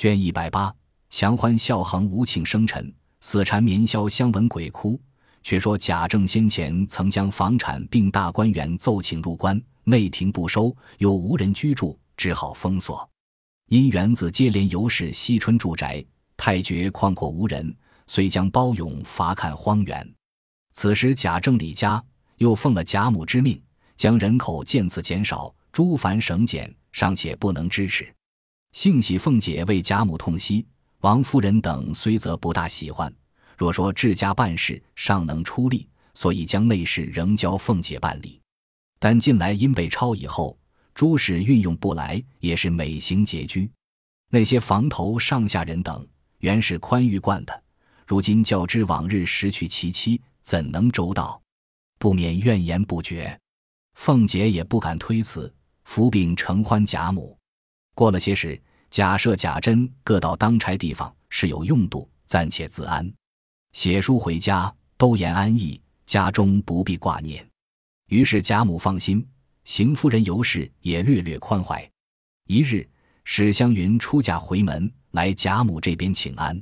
卷一百八，强欢笑横无庆生辰，死缠绵销相闻鬼哭。却说贾政先前曾将房产并大观园奏请入关，内廷不收，又无人居住，只好封锁。因园子接连尤氏惜春住宅，太觉旷阔无人，遂将包勇罚看荒原。此时贾政李家又奉了贾母之命，将人口渐次减少，诸繁省减，尚且不能支持。幸喜凤姐为贾母痛惜，王夫人等虽则不大喜欢。若说治家办事尚能出力，所以将内事仍交凤姐办理。但近来因被抄以后，诸事运用不来，也是每行拮据。那些房头上下人等，原是宽裕惯的，如今较之往日失去其妻，怎能周到？不免怨言不绝。凤姐也不敢推辞，伏柄承欢贾母。过了些时，贾赦、贾珍各到当差地方，是有用度，暂且自安。写书回家，都言安逸，家中不必挂念。于是贾母放心，邢夫人尤氏也略略宽怀。一日，史湘云出嫁回门，来贾母这边请安。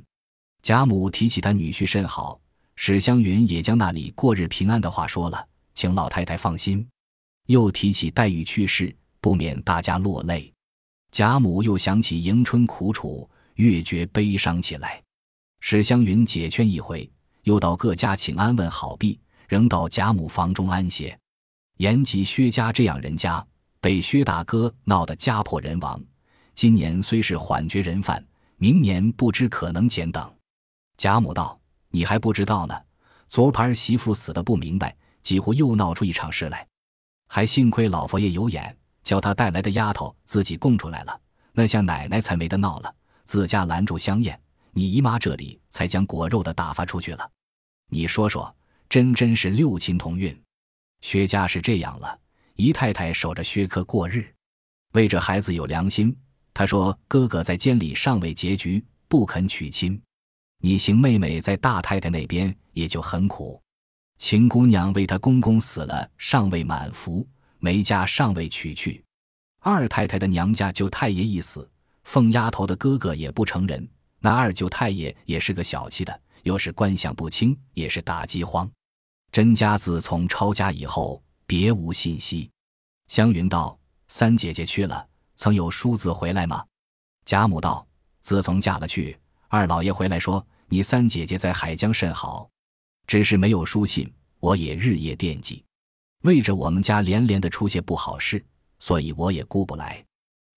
贾母提起他女婿甚好，史湘云也将那里过日平安的话说了，请老太太放心。又提起黛玉去世，不免大家落泪。贾母又想起迎春苦楚，越觉悲伤起来。史湘云解劝一回，又到各家请安问好毕，仍到贾母房中安歇。延吉薛家这样人家，被薛大哥闹得家破人亡。今年虽是缓绝人犯，明年不知可能减等。贾母道：“你还不知道呢。昨盘媳妇死的不明白，几乎又闹出一场事来。还幸亏老佛爷有眼，叫他带来的丫头自己供出来了。那下奶奶才没得闹了，自家拦住香艳。”你姨妈这里才将果肉的打发出去了，你说说，真真是六亲同运。薛家是这样了，姨太太守着薛科过日，为这孩子有良心。她说哥哥在监里尚未结局，不肯娶亲。你邢妹妹在大太太那边也就很苦。秦姑娘为她公公死了，尚未满服，梅家尚未娶去。二太太的娘家舅太爷一死，凤丫头的哥哥也不成人。那二舅太爷也是个小气的，又是官相不清，也是大饥荒。甄家自从抄家以后，别无信息。湘云道：“三姐姐去了，曾有书子回来吗？”贾母道：“自从嫁了去，二老爷回来说你三姐姐在海疆甚好，只是没有书信，我也日夜惦记。为着我们家连连的出些不好事，所以我也顾不来。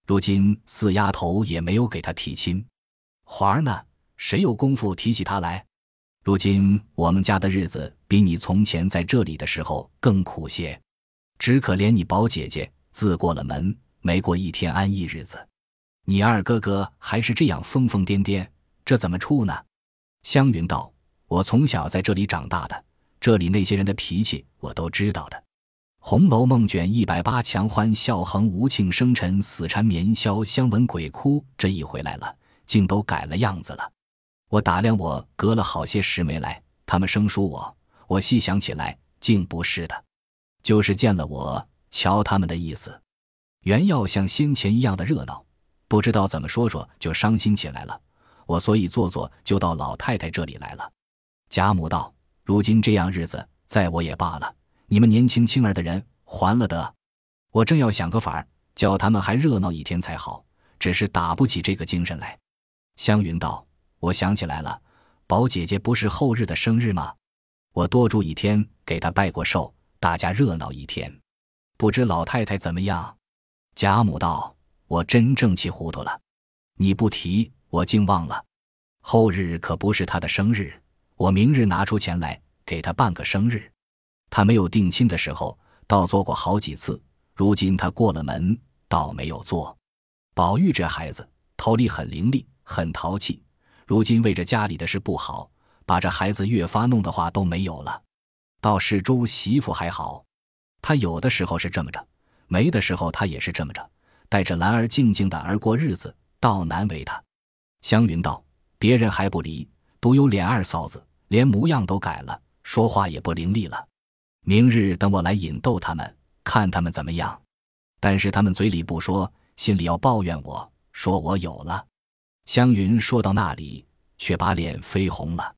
如今四丫头也没有给他提亲。”环儿呢？谁有功夫提起他来？如今我们家的日子比你从前在这里的时候更苦些，只可怜你宝姐姐自过了门，没过一天安逸日子。你二哥哥还是这样疯疯癫癫，这怎么处呢？湘云道：“我从小在这里长大的，这里那些人的脾气我都知道的。”《红楼梦》卷一百八，强欢笑横无庆生辰，死缠绵销相闻鬼哭，这一回来了。竟都改了样子了，我打量我隔了好些时没来，他们生疏我，我细想起来，竟不是的，就是见了我，瞧他们的意思，原要像先前一样的热闹，不知道怎么说说就伤心起来了。我所以做做就到老太太这里来了。贾母道：“如今这样日子，在我也罢了，你们年轻轻儿的人还了得。我正要想个法儿，叫他们还热闹一天才好，只是打不起这个精神来。”湘云道：“我想起来了，宝姐姐不是后日的生日吗？我多住一天，给她拜过寿，大家热闹一天。不知老太太怎么样？”贾母道：“我真正气糊涂了，你不提，我竟忘了。后日可不是她的生日，我明日拿出钱来给她办个生日。他没有定亲的时候，倒做过好几次，如今他过了门，倒没有做。宝玉这孩子头里很伶俐。”很淘气，如今为着家里的事不好，把这孩子越发弄的话都没有了。倒是周媳妇还好，她有的时候是这么着，没的时候她也是这么着，带着兰儿静静的而过日子，倒难为她。湘云道：“别人还不离，独有脸二嫂子，连模样都改了，说话也不伶俐了。明日等我来引逗他们，看他们怎么样。但是他们嘴里不说，心里要抱怨我说我有了。”湘云说到那里，却把脸绯红了。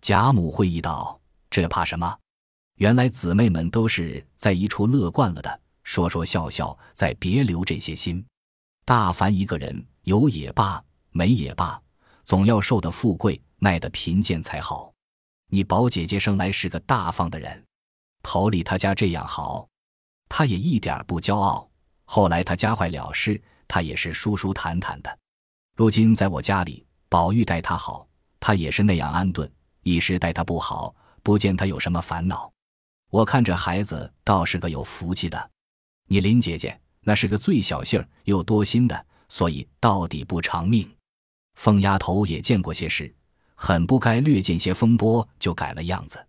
贾母会意道：“这怕什么？原来姊妹们都是在一处乐惯了的，说说笑笑，再别留这些心。大凡一个人，有也罢，没也罢，总要受得富贵，耐得贫贱才好。你宝姐姐生来是个大方的人，头里他家这样好，他也一点不骄傲。后来他家坏了事，他也是舒舒坦坦的。如今在我家里，宝玉待他好，他也是那样安顿；一时待他不好，不见他有什么烦恼。我看这孩子倒是个有福气的。你林姐姐那是个最小性儿又多心的，所以到底不长命。凤丫头也见过些事。很不该略见些风波就改了样子，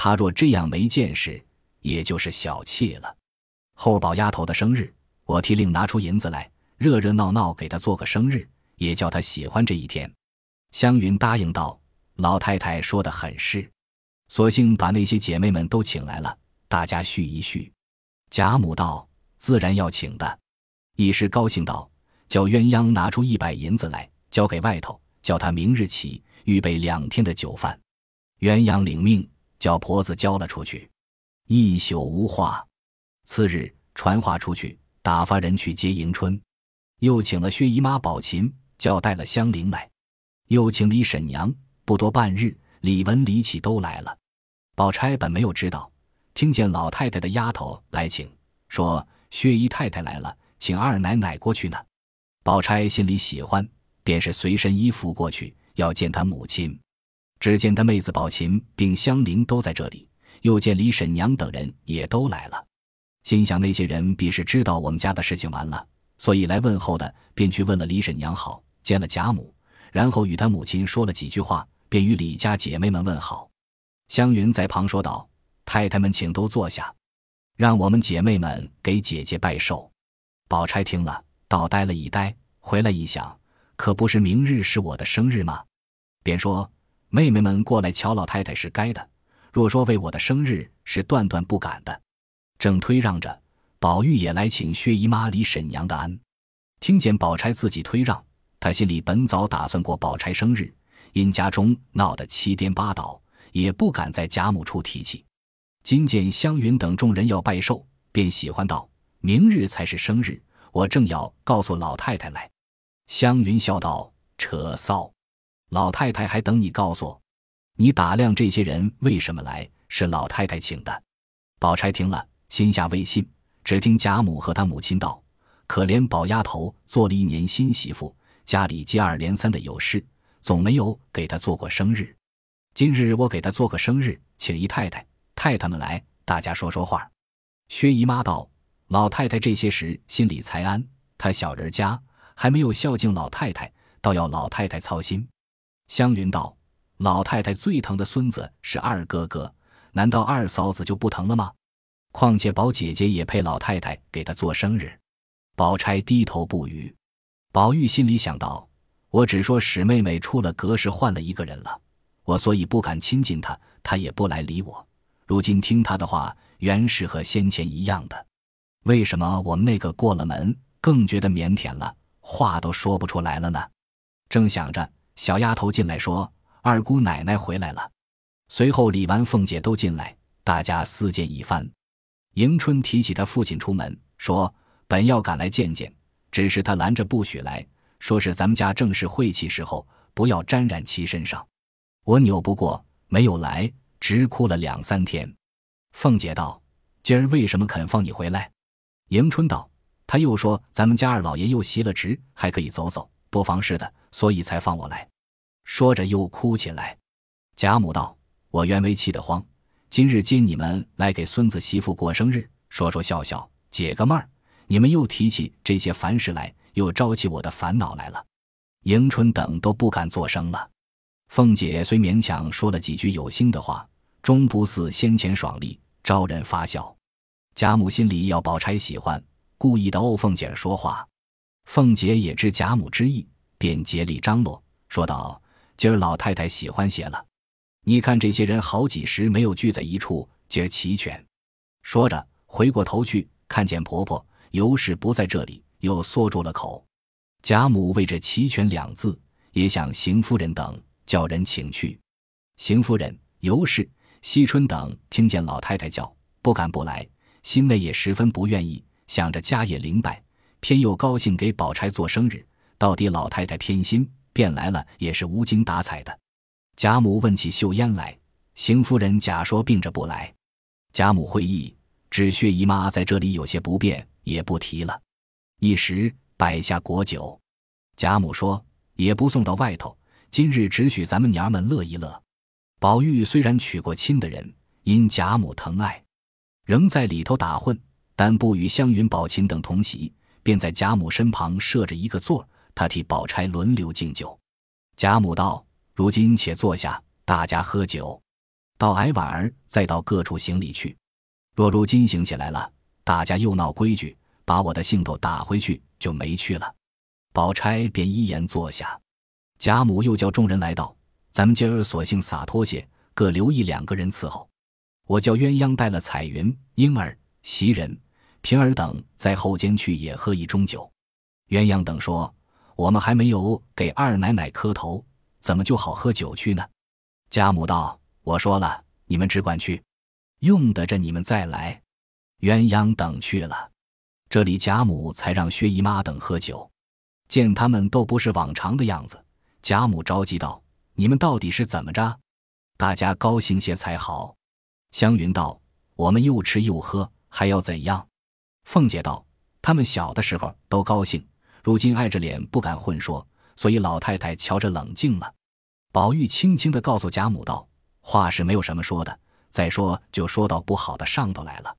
他若这样没见识，也就是小气了。后宝丫头的生日，我替令拿出银子来，热热闹闹给她做个生日，也叫她喜欢这一天。湘云答应道：“老太太说的很是，索性把那些姐妹们都请来了，大家叙一叙。”贾母道：“自然要请的。”一时高兴道：“叫鸳鸯拿出一百银子来，交给外头，叫他明日起。”预备两天的酒饭，鸳鸯领命，叫婆子交了出去，一宿无话。次日传话出去，打发人去接迎春，又请了薛姨妈、宝琴，叫带了香菱来，又请李婶娘。不多半日，李文、李启都来了。宝钗本没有知道，听见老太太的丫头来请，说薛姨太太来了，请二奶奶过去呢。宝钗心里喜欢，便是随身衣服过去。要见她母亲，只见他妹子宝琴并香菱都在这里，又见李婶娘等人也都来了，心想那些人必是知道我们家的事情完了，所以来问候的，便去问了李婶娘好，见了贾母，然后与他母亲说了几句话，便与李家姐妹们问好。湘云在旁说道：“太太们，请都坐下，让我们姐妹们给姐姐拜寿。”宝钗听了，倒呆了一呆，回来一想，可不是明日是我的生日吗？便说：“妹妹们过来瞧老太太是该的，若说为我的生日，是断断不敢的。”正推让着，宝玉也来请薛姨妈、李婶娘的安。听见宝钗自己推让，他心里本早打算过宝钗生日，因家中闹得七颠八倒，也不敢在贾母处提起。今见湘云等众人要拜寿，便喜欢道：“明日才是生日，我正要告诉老太太来。”湘云笑道：“扯臊。”老太太还等你告诉，你打量这些人为什么来？是老太太请的。宝钗听了，心下未信。只听贾母和她母亲道：“可怜宝丫头做了一年新媳妇，家里接二连三的有事，总没有给她做过生日。今日我给她做个生日，请姨太太、太太们来，大家说说话。”薛姨妈道：“老太太这些时心里才安，她小人家还没有孝敬老太太，倒要老太太操心。”湘云道：“老太太最疼的孙子是二哥哥，难道二嫂子就不疼了吗？况且宝姐姐也配老太太给她做生日。”宝钗低头不语。宝玉心里想到：“我只说史妹妹出了格时换了一个人了，我所以不敢亲近她，她也不来理我。如今听她的话，原是和先前一样的。为什么我们那个过了门，更觉得腼腆了，话都说不出来了呢？”正想着。小丫头进来说：“二姑奶奶回来了。”随后李纨、凤姐都进来，大家私见一番。迎春提起她父亲出门，说：“本要赶来见见，只是他拦着不许来，说是咱们家正是晦气时候，不要沾染其身上。”我扭不过，没有来，直哭了两三天。凤姐道：“今儿为什么肯放你回来？”迎春道：“他又说咱们家二老爷又袭了职，还可以走走，不妨事的。”所以才放我来，说着又哭起来。贾母道：“我原为气得慌，今日接你们来给孙子媳妇过生日，说说笑笑，解个闷儿。你们又提起这些烦事来，又招起我的烦恼来了。”迎春等都不敢作声了。凤姐虽勉强说了几句有心的话，终不似先前爽利，招人发笑。贾母心里要宝钗喜欢，故意的怄凤姐说话。凤姐也知贾母之意。便竭力张罗，说道：“今儿老太太喜欢些了，你看这些人好几时没有聚在一处，今儿齐全。”说着，回过头去看见婆婆尤氏不在这里，又缩住了口。贾母为这“齐全”两字，也向邢夫人等叫人请去。邢夫人、尤氏、惜春等听见老太太叫，不敢不来，心内也十分不愿意，想着家业灵败，偏又高兴给宝钗做生日，到底老太太偏心，便来了也是无精打采的。贾母问起秀烟来，邢夫人假说病着不来。贾母会意，只薛姨妈在这里有些不便，也不提了。一时摆下果酒，贾母说：“也不送到外头，今日只许咱们娘们乐一乐。”宝玉虽然娶过亲的人，因贾母疼爱，仍在里头打混，但不与湘云、宝琴等同席，便在贾母身旁设着一个座儿，他替宝钗轮流敬酒。贾母道。如今且坐下，大家喝酒，到挨晚儿再到各处行礼去。若如今醒起来了，大家又闹规矩，把我的兴头打回去，就没去了。宝钗便依言坐下。贾母又叫众人来到，咱们今儿索性洒脱些，各留一两个人伺候。我叫鸳鸯带了彩云、莺儿、袭人、平儿等在后间去也喝一盅酒。鸳鸯等说：“我们还没有给二奶奶磕头。”怎么就好喝酒去呢？贾母道：“我说了，你们只管去，用得着你们再来。”鸳鸯等去了，这里贾母才让薛姨妈等喝酒。见他们都不是往常的样子，贾母着急道：“你们到底是怎么着？大家高兴些才好。”湘云道：“我们又吃又喝，还要怎样？”凤姐道：“他们小的时候都高兴，如今碍着脸不敢混说。”所以老太太瞧着冷静了。宝玉轻轻地告诉贾母道：“话是没有什么说的，再说就说到不好的上头来了。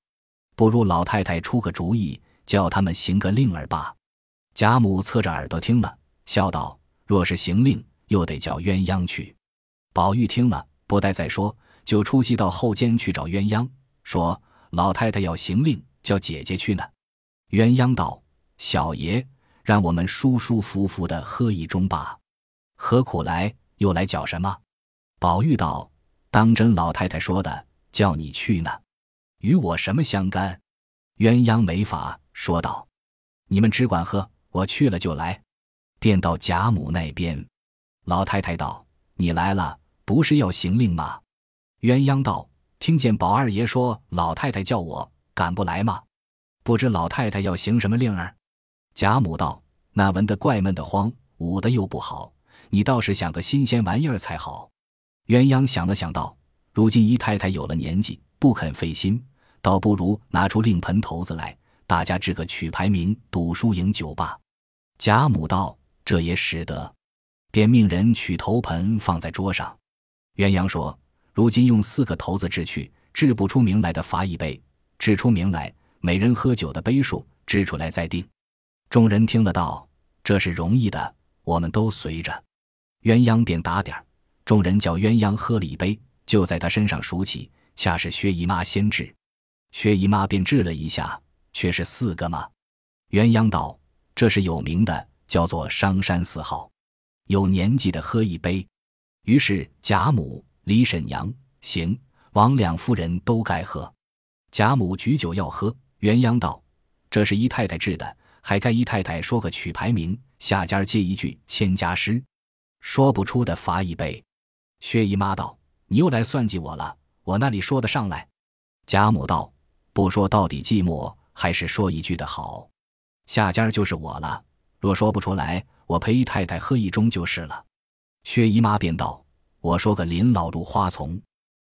不如老太太出个主意，叫他们行个令儿罢。”贾母侧着耳朵听了，笑道：“若是行令，又得叫鸳鸯去。”宝玉听了，不待再说，就出席到后间去找鸳鸯，说：“老太太要行令，叫姐姐去呢。”鸳鸯道：“小爷。”让我们舒舒服服的喝一盅吧，何苦来又来搅什么？宝玉道：“当真老太太说的，叫你去呢，与我什么相干？”鸳鸯没法说道：“你们只管喝，我去了就来。”便到贾母那边。老太太道：“你来了，不是要行令吗？”鸳鸯道：“听见宝二爷说老太太叫我，敢不来吗？不知老太太要行什么令儿？”贾母道：“那闻得怪闷的慌，捂的又不好，你倒是想个新鲜玩意儿才好。”鸳鸯想了想道：“如今姨太太有了年纪，不肯费心，倒不如拿出令盆头子来，大家制个曲牌名，赌输赢酒罢。”贾母道：“这也使得。”便命人取头盆放在桌上。鸳鸯说：“如今用四个头子制去，制不出名来的罚一杯；制出名来，每人喝酒的杯数制出来再定。”众人听了道：“这是容易的，我们都随着。”鸳鸯便打点儿。众人叫鸳鸯喝了一杯，就在他身上数起，恰是薛姨妈先治。薛姨妈便治了一下，却是四个嘛。鸳鸯道：“这是有名的，叫做商山四号，有年纪的喝一杯。”于是贾母、李婶娘、邢、王两夫人都该喝。贾母举酒要喝，鸳鸯道：“这是姨太太制的。”还该姨太太说个曲牌名，下家接一句千家诗，说不出的罚一杯。薛姨妈道：“你又来算计我了，我那里说得上来？”贾母道：“不说到底寂寞，还是说一句的好。下家就是我了，若说不出来，我陪姨太太喝一盅就是了。”薛姨妈便道：“我说个林老入花丛。”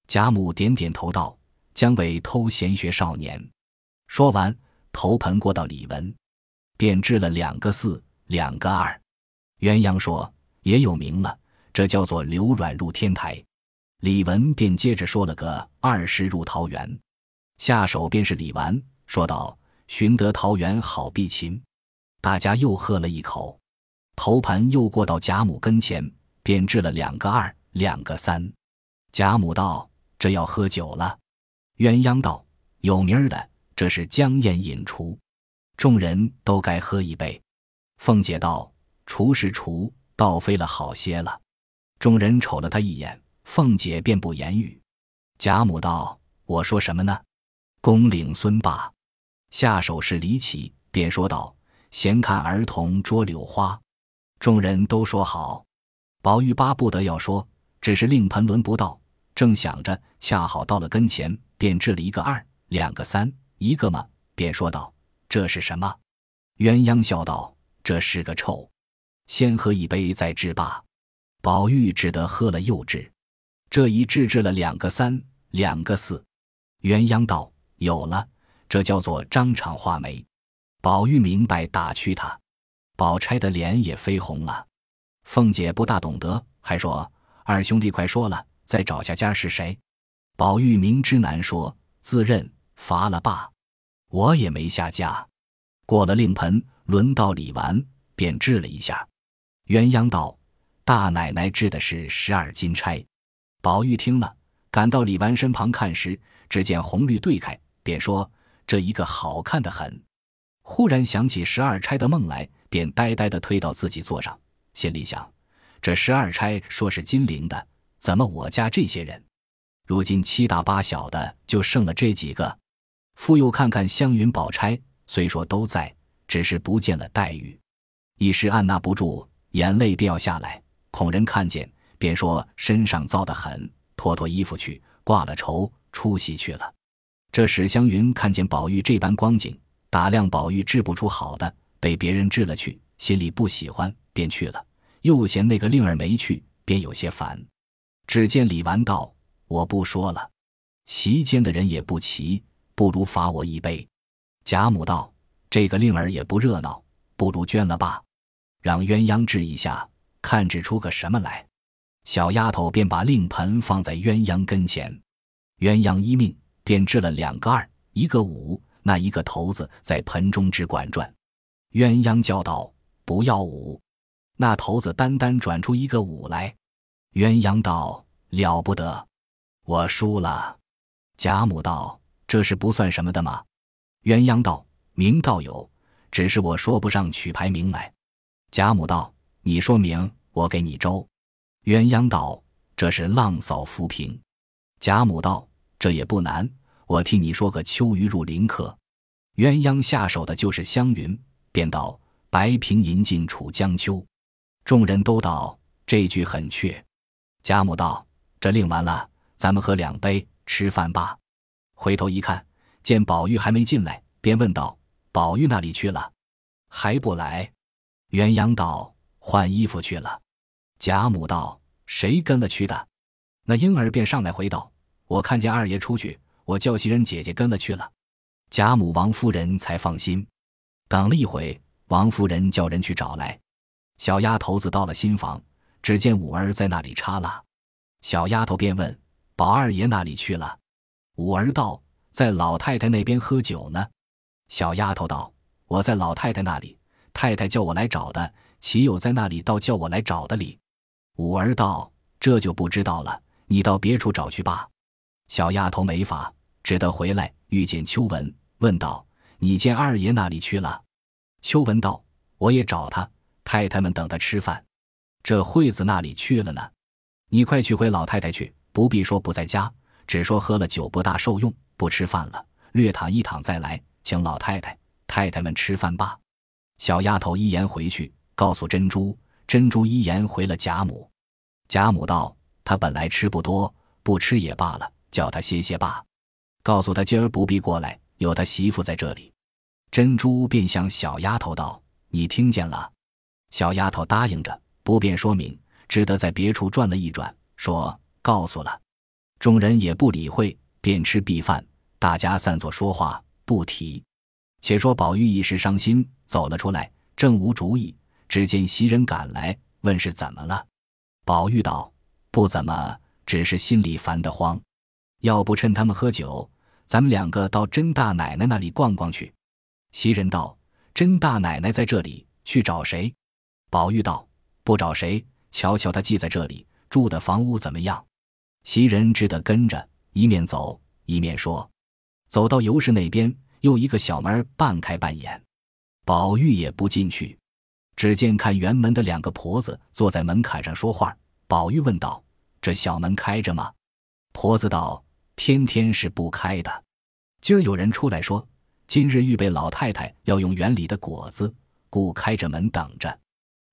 贾母点点头道：“姜伟偷闲学少年。”说完，头盆过到李文。便制了两个四，两个二。鸳鸯说：“也有名了，这叫做流软入天台。”李文便接着说了个二十入桃源。下手便是李纨，说道：“寻得桃源好避秦。”大家又喝了一口，头盘又过到贾母跟前，便制了两个二，两个三。贾母道：“这要喝酒了。”鸳鸯道：“有名儿的，这是江宴引出。”众人都该喝一杯。凤姐道：“厨是厨，倒飞了好些了。”众人瞅了他一眼，凤姐便不言语。贾母道：“我说什么呢？公领孙罢。”下手是李启，便说道：“闲看儿童捉柳花。”众人都说好。宝玉巴不得要说，只是令盆轮不到，正想着，恰好到了跟前，便掷了一个二，两个三，一个嘛，便说道：“这是什么？”鸳鸯笑道：“这是个臭，先喝一杯再治罢。”宝玉只得喝了又治，这一治治了两个三，两个四。鸳鸯道：“有了，这叫做张敞画眉。”宝玉明白打趣他，宝钗的脸也绯红了。凤姐不大懂得，还说：“二兄弟快说了，再找下家是谁？”宝玉明知难说，自认罚了罢。我也没下架。过了令盆，轮到李纨，便治了一下。鸳鸯道：“大奶奶治的是十二金钗。”宝玉听了，赶到李纨身旁看时，只见红绿对开，便说：“这一个好看的很。”忽然想起十二钗的梦来，便呆呆的推到自己座上。心里想：这十二钗说是金陵的，怎么我家这些人，如今七大八小的就剩了这几个？复又看看湘云、宝钗，虽说都在，只是不见了黛玉，一时按捺不住，眼泪便要下来。恐人看见，便说身上燥得很，脱脱衣服去，挂了绸，出席去了。这史湘云看见宝玉这般光景，打量宝玉治不出好的，被别人治了去，心里不喜欢。便去了，又嫌那个令儿没去，便有些烦。只见李纨道：“我不说了，席间的人也不齐，不如罚我一杯。”贾母道：“这个令儿也不热闹，不如捐了吧，让鸳鸯治一下，看治出个什么来。”小丫头便把令盆放在鸳鸯跟前，鸳鸯一命，便治了两个二，一个五，那一个头子在盆中只管转。鸳鸯叫道：“不要五。”那头子单单转出一个五来，鸳鸯道：“了不得，我输了。”贾母道：“这是不算什么的吗？”鸳鸯道：“名倒有，只是我说不上取牌名来。”贾母道：“你说名，我给你周。”鸳鸯道：“这是浪扫浮萍。”贾母道：“这也不难，我替你说个秋鱼入林客。”鸳鸯下手的就是湘云，便道：“白萍银尽楚江秋。”众人都道这句很确。贾母道：“这令完了，咱们喝两杯，吃饭吧。”回头一看，见宝玉还没进来，便问道：“宝玉那里去了？还不来？”鸳鸯道：“换衣服去了。”贾母道：“谁跟了去的？”那婴儿便上来回道：“我看见二爷出去，我叫袭人姐姐跟了去了。”贾母、王夫人才放心。等了一会，王夫人叫人去找来。小丫头子到了新房，只见五儿在那里插蜡。小丫头便问：“宝二爷哪里去了？”五儿道：“在老太太那边喝酒呢。”小丫头道：“我在老太太那里，太太叫我来找的，岂有在那里倒叫我来找的理？”五儿道：“这就不知道了，你到别处找去吧。”小丫头没法，只得回来，遇见秋文，问道：“你见二爷那里去了？”秋文道：“我也找他。”太太们等他吃饭，这惠子那里去了呢？你快去回老太太去，不必说不在家，只说喝了酒不大受用，不吃饭了，略躺一躺再来，请老太太、太太们吃饭吧。小丫头一言回去，告诉珍珠，珍珠一言回了贾母。贾母道：“他本来吃不多，不吃也罢了，叫他歇歇吧。告诉他今儿不必过来，有他媳妇在这里。”珍珠便向小丫头道：“你听见了？”小丫头答应着，不便说明，只得在别处转了一转，说：“告诉了。”众人也不理会，便吃毕饭，大家散作说话，不提。且说宝玉一时伤心，走了出来，正无主意，只见袭人赶来，问是怎么了。宝玉道：“不怎么，只是心里烦得慌。要不趁他们喝酒，咱们两个到甄大奶奶那里逛逛去。”袭人道：“甄大奶奶在这里，去找谁？”宝玉道：“不找谁，瞧瞧她寄在这里住的房屋怎么样？”袭人只得跟着，一面走一面说。走到尤氏那边，又一个小门半开半掩，宝玉也不进去。只见看园门的两个婆子坐在门槛上说话。宝玉问道：“这小门开着吗？”婆子道：“天天是不开的。今儿有人出来说，今日预备老太太要用园里的果子，故开着门等着。”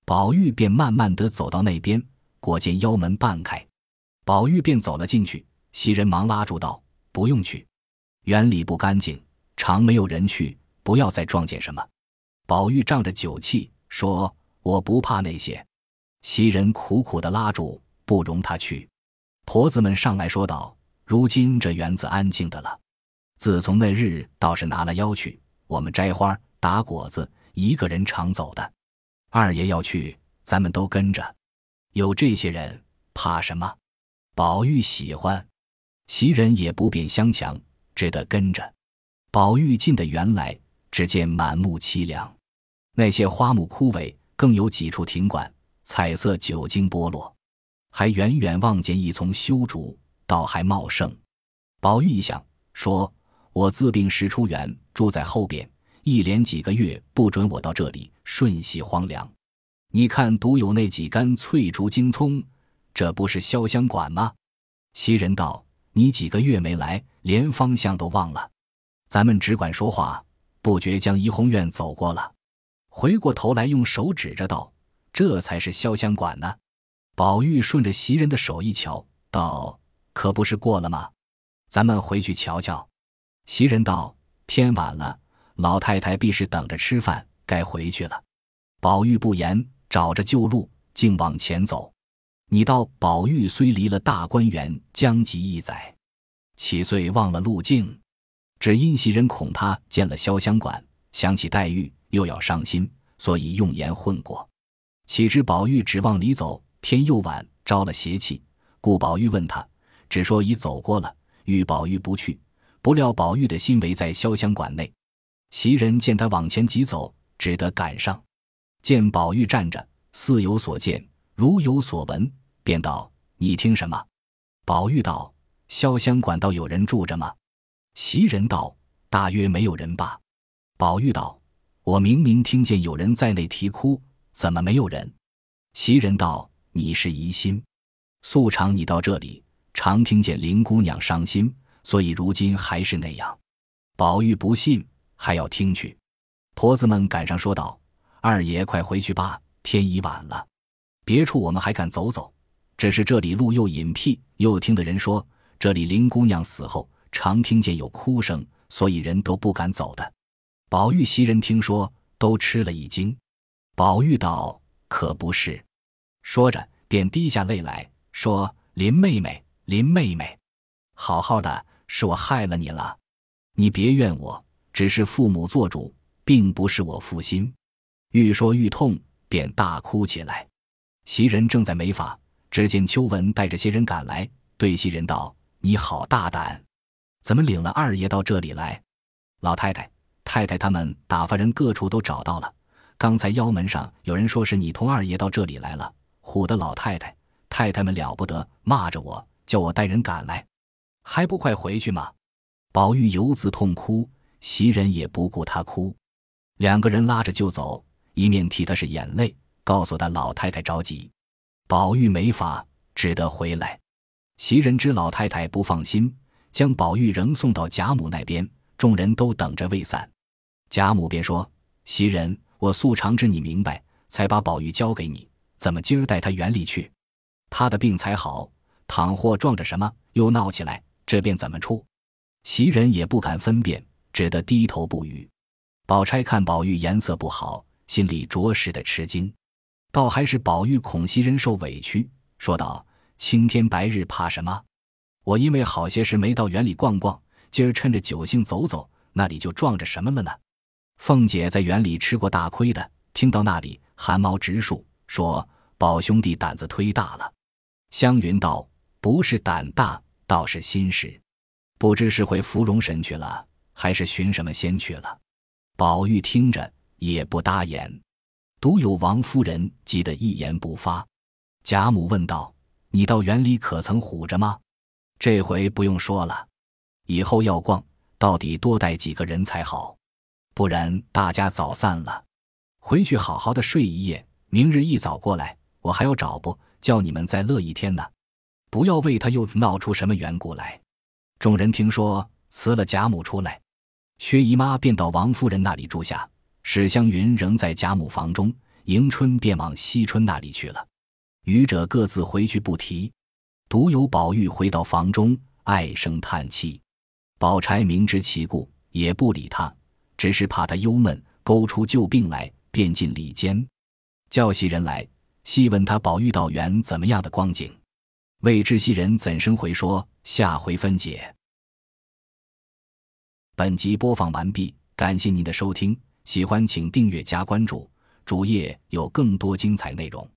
宝玉便慢慢的走到那边，果见腰门半开，宝玉便走了进去。袭人忙拉住道：“不用去，园里不干净，常没有人去，不要再撞见什么。”宝玉仗着酒气说：“我不怕那些。”袭人苦苦的拉住，不容他去。婆子们上来说道：“如今这园子安静的了，自从那日倒是拿了腰去，我们摘花打果子，一个人常走的。二爷要去，咱们都跟着。有这些人，怕什么？”宝玉喜欢。袭人也不便相强，只得跟着。宝玉进的园来，只见满目凄凉，那些花木枯萎，更有几处亭馆，彩色久经剥落，还远远望见一丛修竹，倒还茂盛。宝玉一想，说：“我自病时出园，住在后边，一连几个月不准我到这里，瞬息荒凉。你看，独有那几根翠竹荆葱，这不是潇湘馆吗？”袭人道。你几个月没来，连方向都忘了。咱们只管说话，不觉将怡红院走过了。回过头来，用手指着道：“这才是潇湘馆呢。”宝玉顺着袭人的手一瞧，道：“可不是过了吗？咱们回去瞧瞧。”袭人道：“天晚了，老太太必是等着吃饭，该回去了。”宝玉不言，找着旧路，竟往前走。你道宝玉虽离了大观园将及一载，岂遂忘了路径？只因袭人恐他见了潇湘馆，想起黛玉，又要伤心，所以用言混过。岂知宝玉只往里走，天又晚，招了邪气，故宝玉问他，只说已走过了，欲宝玉不去。不料宝玉的心围在潇湘馆内，袭人见他往前急走，只得赶上，见宝玉站着，似有所见，如有所闻。便道：“你听什么？”宝玉道：“潇湘馆道有人住着吗？”袭人道：“大约没有人吧。”宝玉道：“我明明听见有人在内啼哭，怎么没有人？”袭人道：“你是疑心。素常你到这里，常听见林姑娘伤心，所以如今还是那样。”宝玉不信，还要听去。婆子们赶上说道：“二爷快回去吧，天已晚了。别处我们还敢走走。”只是这里路又隐僻，又听的人说这里林姑娘死后常听见有哭声，所以人都不敢走的。宝玉袭人听说，都吃了一惊。宝玉道：“可不是。”说着便滴下泪来说：“林妹妹，林妹妹，好好的，是我害了你了，你别怨我，只是父母做主，并不是我负心。”愈说愈痛，便大哭起来。袭人正在没法。只见秋文带着些人赶来，对袭人道：“你好大胆，怎么领了二爷到这里来？老太太、太太他们打发人各处都找到了。刚才腰门上有人说是你同二爷到这里来了，唬得老太太、太太们了不得，骂着我，叫我带人赶来，还不快回去吗？”宝玉由自痛哭，袭人也不顾他哭，两个人拉着就走，一面替他是眼泪，告诉他老太太着急。宝玉没法，只得回来。袭人知老太太不放心，将宝玉仍送到贾母那边。众人都等着未散，贾母便说：“袭人，我素常知你明白，才把宝玉交给你。怎么今儿带他园里去？他的病才好，倘或撞着什么又闹起来，这便怎么处？”袭人也不敢分辨，只得低头不语。宝钗看宝玉颜色不好，心里着实的吃惊。倒还是宝玉恐袭人受委屈，说道：“青天白日怕什么？我因为好些时没到园里逛逛，今儿趁着酒兴走走，那里就撞着什么了呢？”凤姐在园里吃过大亏的，听到那里汗毛直竖，说：“宝兄弟胆子忒大了。”湘云道：“不是胆大，倒是心实，不知是回芙蓉神去了，还是寻什么仙去了。”宝玉听着也不搭言。独有王夫人急得一言不发。贾母问道：“你到园里可曾唬着吗？这回不用说了，以后要逛，到底多带几个人才好，不然大家早散了。回去好好的睡一夜，明日一早过来，我还要找不叫你们再乐一天呢。不要为他又闹出什么缘故来。”众人听说，辞了贾母出来，薛姨妈便到王夫人那里住下。史湘云仍在贾母房中，迎春便往惜春那里去了。余者各自回去不提，独有宝玉回到房中，唉声叹气。宝钗明知其故，也不理他，只是怕他忧闷，勾出旧病来，便进里间，叫袭人来细问他宝玉到园怎么样的光景。未知袭人怎生回说？下回分解。本集播放完毕，感谢您的收听，喜欢请订阅加关注，主页有更多精彩内容。